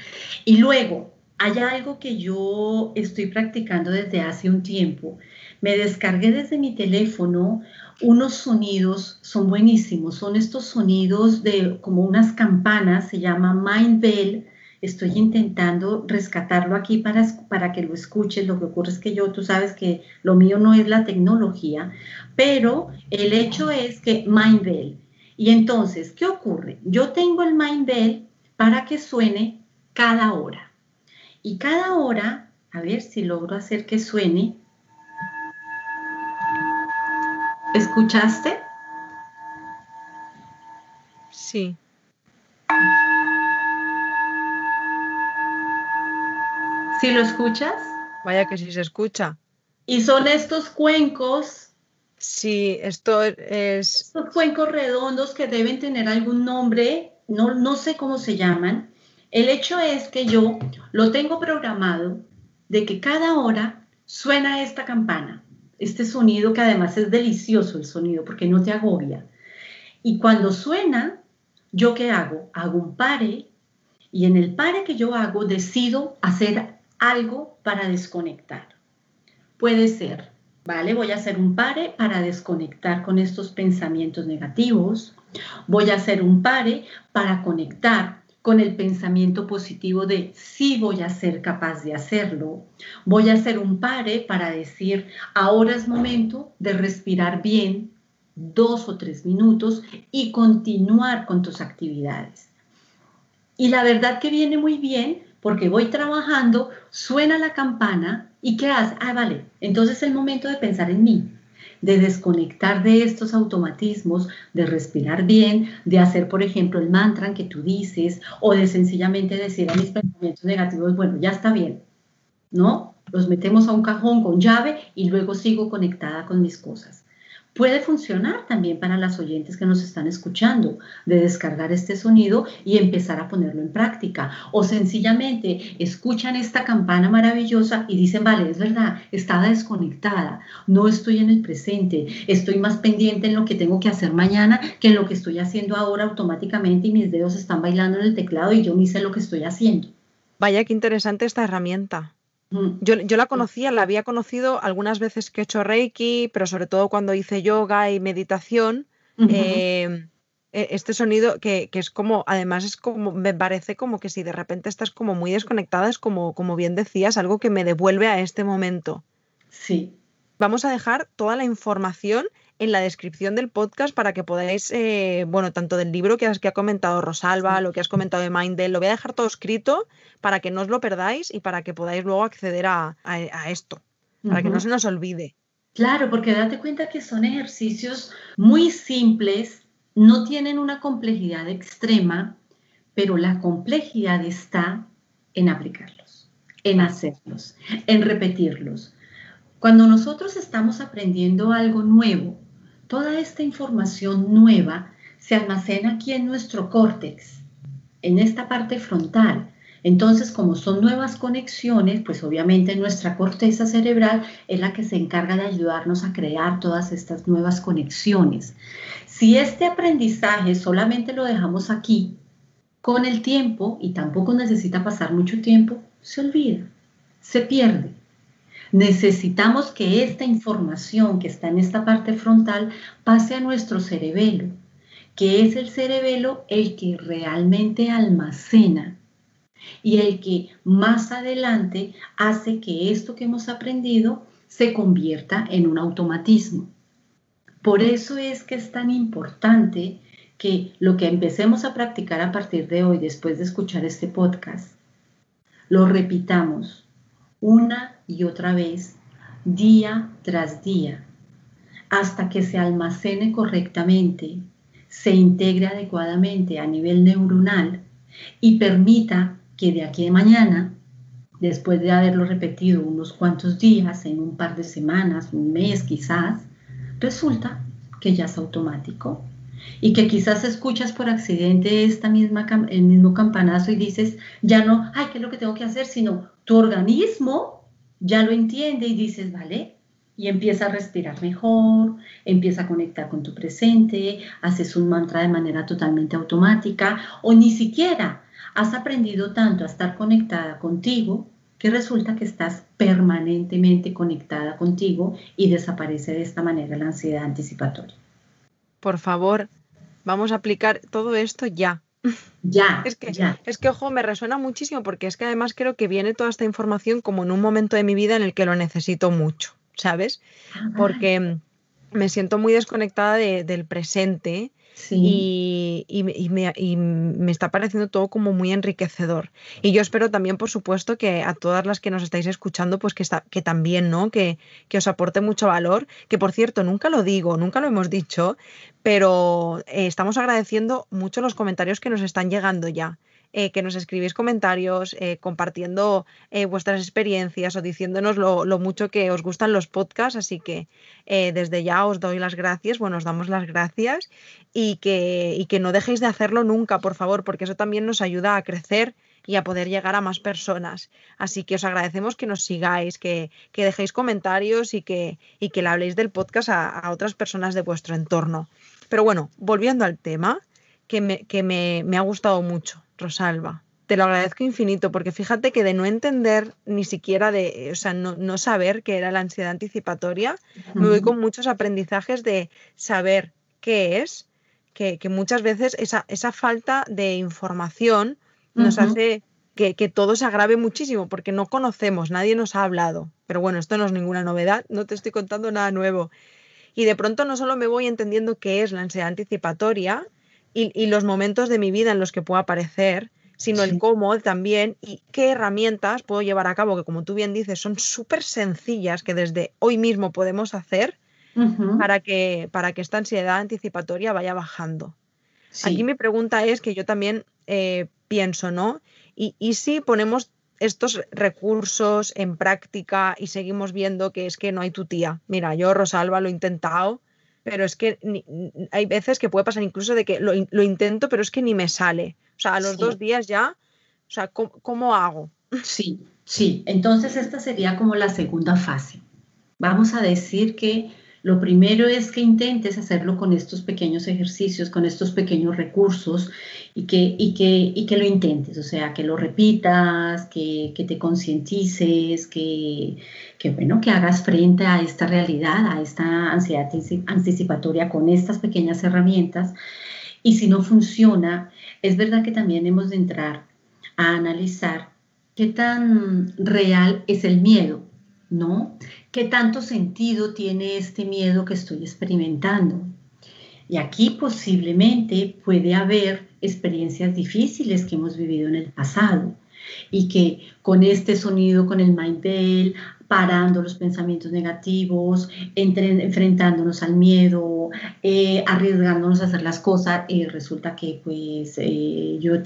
Y luego, hay algo que yo estoy practicando desde hace un tiempo me descargué desde mi teléfono unos sonidos, son buenísimos, son estos sonidos de como unas campanas, se llama Mind Bell. Estoy intentando rescatarlo aquí para, para que lo escuches. Lo que ocurre es que yo, tú sabes que lo mío no es la tecnología, pero el hecho es que Mind Bell. Y entonces, ¿qué ocurre? Yo tengo el Mind Bell para que suene cada hora. Y cada hora, a ver si logro hacer que suene, ¿Escuchaste? Sí. ¿Sí lo escuchas? Vaya que sí se escucha. Y son estos cuencos. Sí, esto es... Estos cuencos redondos que deben tener algún nombre, no, no sé cómo se llaman. El hecho es que yo lo tengo programado de que cada hora suena esta campana, este sonido que además es delicioso el sonido porque no te agobia. Y cuando suena, ¿yo qué hago? Hago un pare y en el pare que yo hago decido hacer algo para desconectar. Puede ser, ¿vale? Voy a hacer un pare para desconectar con estos pensamientos negativos. Voy a hacer un pare para conectar con el pensamiento positivo de sí voy a ser capaz de hacerlo. Voy a hacer un pare para decir, ahora es momento de respirar bien dos o tres minutos y continuar con tus actividades. Y la verdad que viene muy bien porque voy trabajando, suena la campana y ¿qué hace? Ah, vale, entonces es el momento de pensar en mí, de desconectar de estos automatismos, de respirar bien, de hacer, por ejemplo, el mantra que tú dices o de sencillamente decir a mis pensamientos negativos, bueno, ya está bien, ¿no? Los metemos a un cajón con llave y luego sigo conectada con mis cosas puede funcionar también para las oyentes que nos están escuchando, de descargar este sonido y empezar a ponerlo en práctica. O sencillamente escuchan esta campana maravillosa y dicen, vale, es verdad, estaba desconectada, no estoy en el presente, estoy más pendiente en lo que tengo que hacer mañana que en lo que estoy haciendo ahora automáticamente y mis dedos están bailando en el teclado y yo ni sé lo que estoy haciendo. Vaya, qué interesante esta herramienta. Mm. Yo, la conocía, la había conocido algunas veces que he hecho Reiki, pero sobre todo cuando hice yoga y meditación. Em, e, este sonido que, es como, además es como, me parece como que si de repente estás como muy desconectada, es como, como bien decías, algo que me devuelve a este momento. Sí. Vamos a dejar toda la información en la descripción del podcast para que podáis, eh, bueno, tanto del libro que, has, que ha comentado Rosalba, lo que has comentado de Mindel, lo voy a dejar todo escrito para que no os lo perdáis y para que podáis luego acceder a, esto, para que no se nos olvide. Claro, porque date cuenta que son ejercicios muy simples, no tienen una complejidad extrema, pero la complejidad está en aplicarlos, en hacerlos, en repetirlos. Cuando nosotros estamos aprendiendo algo nuevo, toda esta información nueva se almacena aquí en nuestro córtex, en esta parte frontal. Entonces, como son nuevas conexiones, pues obviamente nuestra corteza cerebral es la que se encarga de ayudarnos a crear todas estas nuevas conexiones. Si este aprendizaje solamente lo dejamos aquí, con el tiempo, y tampoco necesita pasar mucho tiempo, se olvida, se pierde. Necesitamos que esta información que está en esta parte frontal pase a nuestro cerebelo, que es el cerebelo el que realmente almacena y el que más adelante hace que esto que hemos aprendido se convierta en un automatismo. Por eso es que es tan importante que lo que empecemos a practicar a partir de hoy, después de escuchar este podcast, lo repitamos una y otra vez, día tras día, hasta que se almacene correctamente, se integre adecuadamente a nivel neuronal y permita que de aquí a mañana, después de haberlo repetido unos cuantos días, en un par de semanas, un mes quizás, resulta que ya es automático y que quizás escuchas por accidente esta misma, el mismo campanazo y dices, ya no, ay, ¿qué es lo que tengo que hacer? Sino tu organismo ya lo entiende y dices, vale, y empieza a respirar mejor, empieza a conectar con tu presente, haces un mantra de manera totalmente automática o ni siquiera has aprendido tanto a estar conectada contigo que resulta que estás permanentemente conectada contigo y desaparece de esta manera la ansiedad anticipatoria. Por favor, vamos a aplicar todo esto ya. Ya, es que, ya. es que, ojo, me resuena muchísimo porque es que además creo que viene toda esta información como en un momento de mi vida en el que lo necesito mucho, ¿sabes? Ah, porque me siento muy desconectada del presente Y, me, está pareciendo todo como muy enriquecedor. Y yo espero también, por supuesto, que a todas las que nos estáis escuchando, pues que, está, que también, ¿no? Que, que os aporte mucho valor. Que por cierto, nunca lo digo, nunca lo hemos dicho, pero eh, estamos agradeciendo mucho los comentarios que nos están llegando ya. Eh, que nos escribís comentarios, eh, compartiendo eh, vuestras experiencias o diciéndonos lo, mucho que os gustan los podcasts. Así que desde ya os doy las gracias, bueno, os damos las gracias y que, no dejéis de hacerlo nunca, por favor, porque eso también nos ayuda a crecer y a poder llegar a más personas. Así que os agradecemos que nos sigáis, que, dejéis comentarios y que, y le habléis del podcast a, otras personas de vuestro entorno. Pero bueno, volviendo al tema, que me ha gustado mucho. Rosalba. Te lo agradezco infinito, porque fíjate que de no entender ni siquiera de, o sea, no, saber qué era la ansiedad anticipatoria, me voy con muchos aprendizajes de saber qué es, que, muchas veces esa, esa, falta de información nos hace que, que, todo se agrave muchísimo, porque no conocemos, nadie nos ha hablado. Pero bueno, esto no es ninguna novedad, no te estoy contando nada nuevo. Y de pronto no solo me voy entendiendo qué es la ansiedad anticipatoria, y, los momentos de mi vida en los que puedo aparecer, sino el cómo también y qué herramientas puedo llevar a cabo, que como tú bien dices, son súper sencillas que desde hoy mismo podemos hacer para, que, para que esta ansiedad anticipatoria vaya bajando. Aquí mi pregunta es que yo también eh, pienso, ¿no? Y, y si ponemos estos recursos en práctica y seguimos viendo que es que no hay tu tía. Mira, yo, Rosalba, lo he intentado, pero es que hay veces que puede pasar incluso de que lo, intento, pero es que ni me sale. O sea, a los dos días ya, o sea, ¿cómo, hago? Sí, sí. Entonces esta sería como la segunda fase. Vamos a decir que lo primero es que intentes hacerlo con estos pequeños ejercicios, con estos pequeños recursos y que, y que, y que lo intentes, o sea, que lo repitas, que, que te concientices, que, que, bueno, que hagas frente a esta realidad, a esta ansiedad anticipatoria con estas pequeñas herramientas. Y si no funciona, es verdad que también hemos de entrar a analizar qué tan real es el miedo, ¿no? ¿Qué tanto sentido tiene este miedo que estoy experimentando? Y aquí posiblemente puede haber experiencias difíciles que hemos vivido en el pasado y que con este sonido, con el mind bell, parando los pensamientos negativos, enfrentándonos al miedo, eh, arriesgándonos a hacer las cosas, y resulta que pues eh, yo he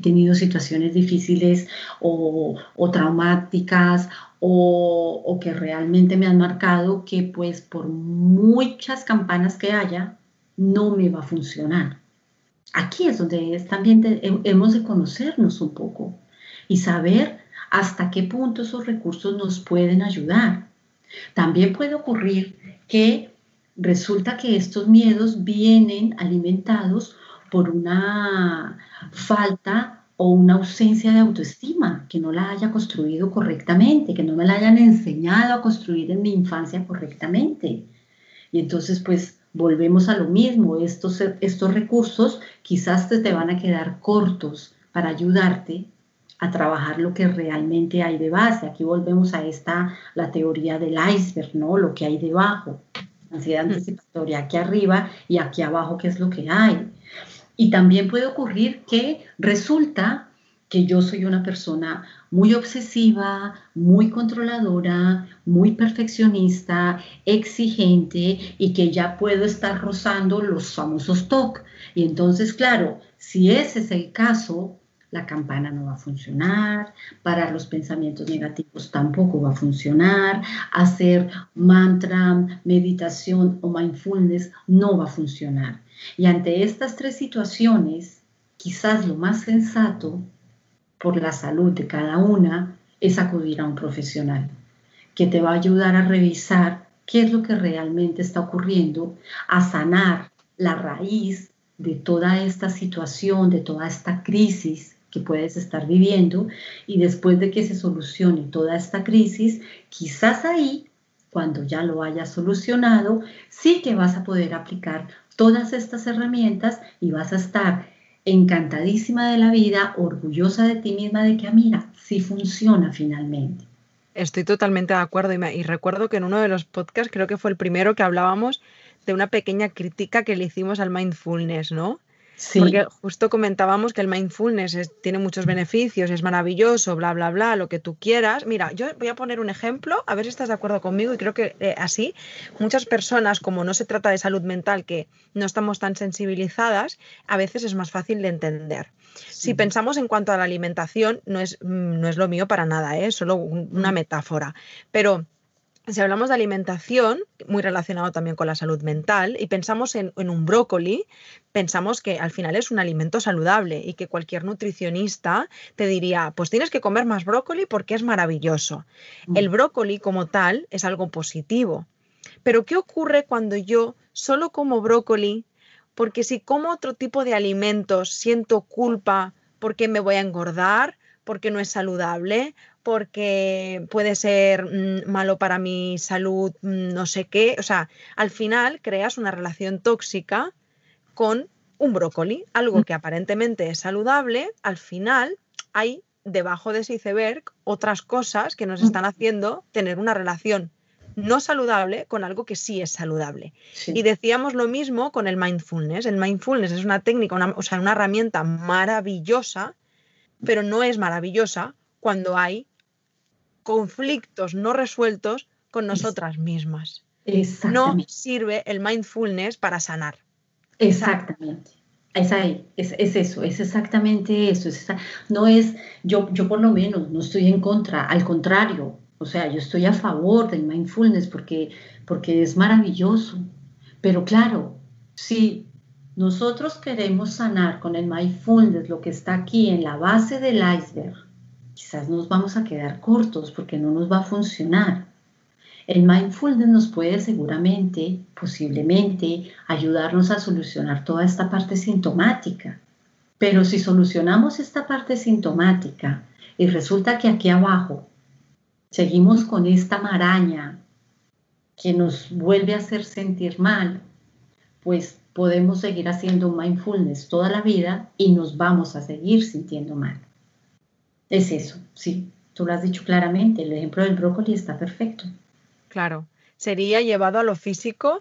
tenido situaciones difíciles o, o traumáticas o, que realmente me han marcado que pues por muchas campanas que haya, no me va a funcionar. Aquí es donde también hemos de conocernos un poco y saber hasta qué punto esos recursos nos pueden ayudar. También puede ocurrir que resulta que estos miedos vienen alimentados por una falta o una ausencia de autoestima, que no la haya construido correctamente, que no me la hayan enseñado a construir en mi infancia correctamente. Y entonces, pues, volvemos a lo mismo, estos, estos recursos quizás te, te van a quedar cortos para ayudarte a trabajar lo que realmente hay de base. Aquí volvemos a esta, la teoría del iceberg, ¿no? Lo que hay debajo, ansiedad mm. anticipatoria aquí arriba y aquí abajo, ¿qué es lo que hay? Y también puede ocurrir que resulta que yo soy una persona muy obsesiva, muy controladora, muy perfeccionista, exigente y que ya puedo estar rozando los famosos TOC. Y entonces, claro, si ese es el caso, la campana no va a funcionar, para los pensamientos negativos tampoco va a funcionar, hacer mantra, meditación o mindfulness no va a funcionar. Y ante estas tres situaciones, quizás lo más sensato por la salud de cada una es acudir a un profesional que te va a ayudar a revisar qué es lo que realmente está ocurriendo, a sanar la raíz de toda esta situación, de toda esta crisis que puedes estar viviendo y después de que se solucione toda esta crisis, quizás ahí, cuando ya lo hayas solucionado, sí que vas a poder aplicar todas estas herramientas y vas a estar encantadísima de la vida, orgullosa de ti misma de que, ah, mira, sí funciona finalmente. Estoy totalmente de acuerdo y, y recuerdo que en uno de los podcasts, creo que fue el primero que hablábamos de una pequeña crítica que le hicimos al mindfulness, ¿no? Porque justo comentábamos que el mindfulness tiene muchos beneficios, es maravilloso, bla, bla, bla, lo que tú quieras. Mira, yo voy a poner un ejemplo, a ver si estás de acuerdo conmigo, y creo que eh, así muchas personas, como no se trata de salud mental, que no estamos tan sensibilizadas, a veces es más fácil de entender. Si pensamos en cuanto a la alimentación, no es, mm, no es lo mío para nada, ¿eh? es solo una metáfora, pero si hablamos de alimentación, muy relacionado también con la salud mental, y pensamos en, un brócoli, pensamos que al final es un alimento saludable y que cualquier nutricionista te diría, pues tienes que comer más brócoli porque es maravilloso. Mm. El brócoli como tal es algo positivo. Pero ¿qué ocurre cuando yo solo como brócoli? Porque si como otro tipo de alimentos siento culpa porque me voy a engordar, porque no es saludable, porque puede ser mm, malo para mi salud, mm, no sé qué. O sea, al final creas una relación tóxica con un brócoli, algo que aparentemente es saludable, al final hay debajo de ese iceberg otras cosas que nos están haciendo tener una relación no saludable con algo que sí es saludable. Y decíamos lo mismo con el mindfulness. El mindfulness es una técnica, o sea, una herramienta maravillosa, pero no es maravillosa cuando hay conflictos no resueltos con nosotras mismas. No sirve el mindfulness para sanar. Exactamente. Es ahí, es, eso, es exactamente eso. no es, yo, yo por lo menos no estoy en contra, al contrario, o sea, yo estoy a favor del mindfulness porque, porque es maravilloso. Pero claro, si nosotros queremos sanar con el mindfulness lo que está aquí en la base del iceberg, quizás nos vamos a quedar cortos porque no nos va a funcionar. El mindfulness nos puede seguramente, posiblemente, ayudarnos a solucionar toda esta parte sintomática. Pero si solucionamos esta parte sintomática y resulta que aquí abajo seguimos con esta maraña que nos vuelve a hacer sentir mal, pues podemos seguir haciendo mindfulness toda la vida y nos vamos a seguir sintiendo mal. Es eso, sí, tú lo has dicho claramente, el ejemplo del brócoli está perfecto. Claro, sería llevado a lo físico,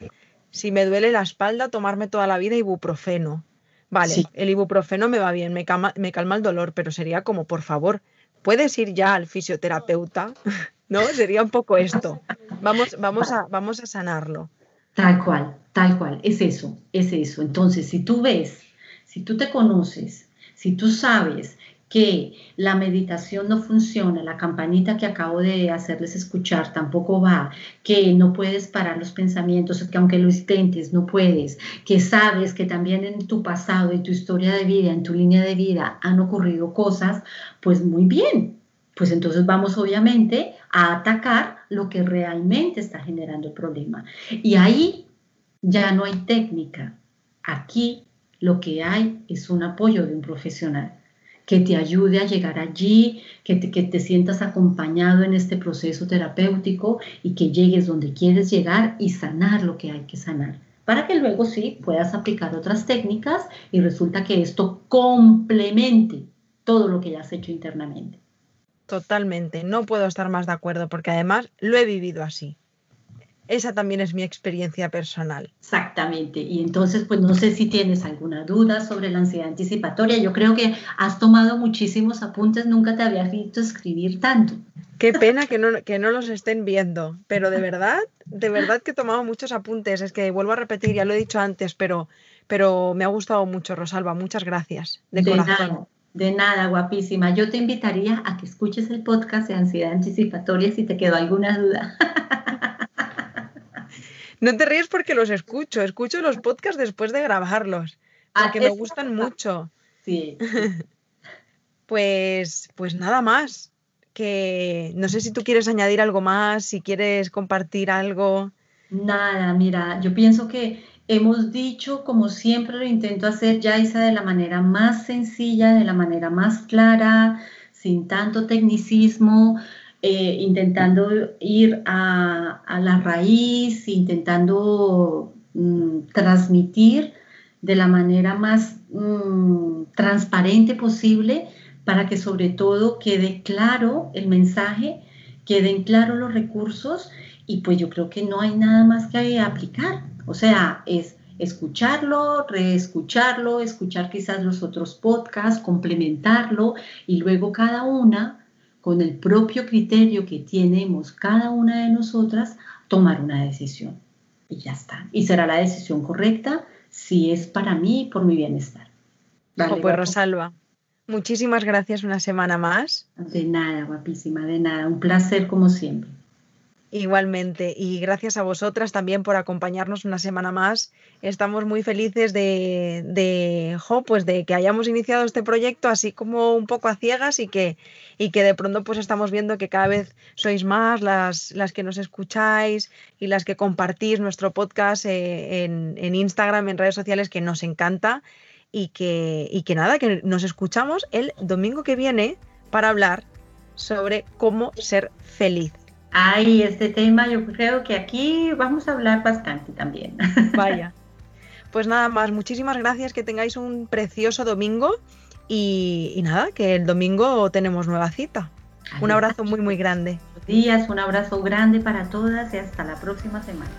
si me duele la espalda, tomarme toda la vida ibuprofeno. Vale, el ibuprofeno me va bien, me calma, me calma el dolor, pero sería como, por favor, puedes ir ya al fisioterapeuta, (laughs) ¿no? Sería un poco esto. Vamos, vamos, a, vamos a sanarlo. Tal cual, tal cual, es eso, es eso. Entonces, si tú ves, si tú te conoces, si tú sabes que la meditación no funciona, la campanita que acabo de hacerles escuchar tampoco va, que no puedes parar los pensamientos, que aunque lo intentes no puedes, que sabes que también en tu pasado, en tu historia de vida, en tu línea de vida han ocurrido cosas, pues muy bien, pues entonces vamos obviamente a atacar lo que realmente está generando el problema. Y ahí ya no hay técnica, aquí lo que hay es un apoyo de un profesional que te ayude a llegar allí, que te, que te sientas acompañado en este proceso terapéutico y que llegues donde quieres llegar y sanar lo que hay que sanar para que luego sí puedas aplicar otras técnicas y resulta que esto complemente todo lo que ya has hecho internamente. Totalmente, no puedo estar más de acuerdo porque además lo he vivido así esa también es mi experiencia personal. Exactamente. Y entonces, pues no sé si tienes alguna duda sobre la ansiedad anticipatoria. Yo creo que has tomado muchísimos apuntes, nunca te había visto escribir tanto. Qué pena que no, que no los estén viendo, pero de verdad, de verdad que he tomado muchos apuntes. Es que vuelvo a repetir, ya lo he dicho antes, pero, pero me ha gustado mucho, Rosalba. Muchas gracias. De, corazón. Nada. De nada, guapísima. Yo te invitaría a que escuches el podcast de ansiedad anticipatoria si te quedó alguna duda. (laughs) No te ríes porque los escucho, escucho los podcasts después de grabarlos, ah, porque me gustan mucho. Sí. (laughs) pues, pues nada más. Que no sé si tú quieres añadir algo más, si quieres compartir algo. Nada, mira, yo pienso que hemos dicho, como siempre lo intento hacer, Yaisa, de la manera más sencilla, de la manera más clara, sin tanto tecnicismo, eh, intentando ir a, la raíz, intentando mm, transmitir de la manera más mm, transparente posible para que sobre todo quede claro el mensaje, queden claros los recursos y pues yo creo que no hay nada más que aplicar. O sea, es escucharlo, reescucharlo, escuchar quizás los otros podcasts, complementarlo y luego cada una, con el propio criterio que tenemos cada una de nosotras, tomar una decisión. Y ya está. Y será la decisión correcta si es para mí y por mi bienestar. pues Rosalba, muchísimas gracias una semana más. De nada, guapísima, de nada. Un placer como siempre. Igualmente, y gracias a vosotras también por acompañarnos una semana más. Estamos muy felices de, de, pues de que hayamos iniciado este proyecto así como un poco a ciegas y que, y que de pronto pues estamos viendo que cada vez sois más las, las que nos escucháis y las que compartís nuestro podcast eh, en, en, Instagram, en redes sociales, que nos encanta y que, y que nada, que nos escuchamos el domingo que viene para hablar sobre cómo ser feliz. Ay, este tema yo creo que aquí vamos a hablar bastante también. (laughs) Vaya. Pues nada más, muchísimas gracias, que tengáis un precioso domingo y, nada, que el domingo tenemos nueva cita. un abrazo muy, muy grande. Buenos días, un abrazo grande para todas y hasta la próxima semana.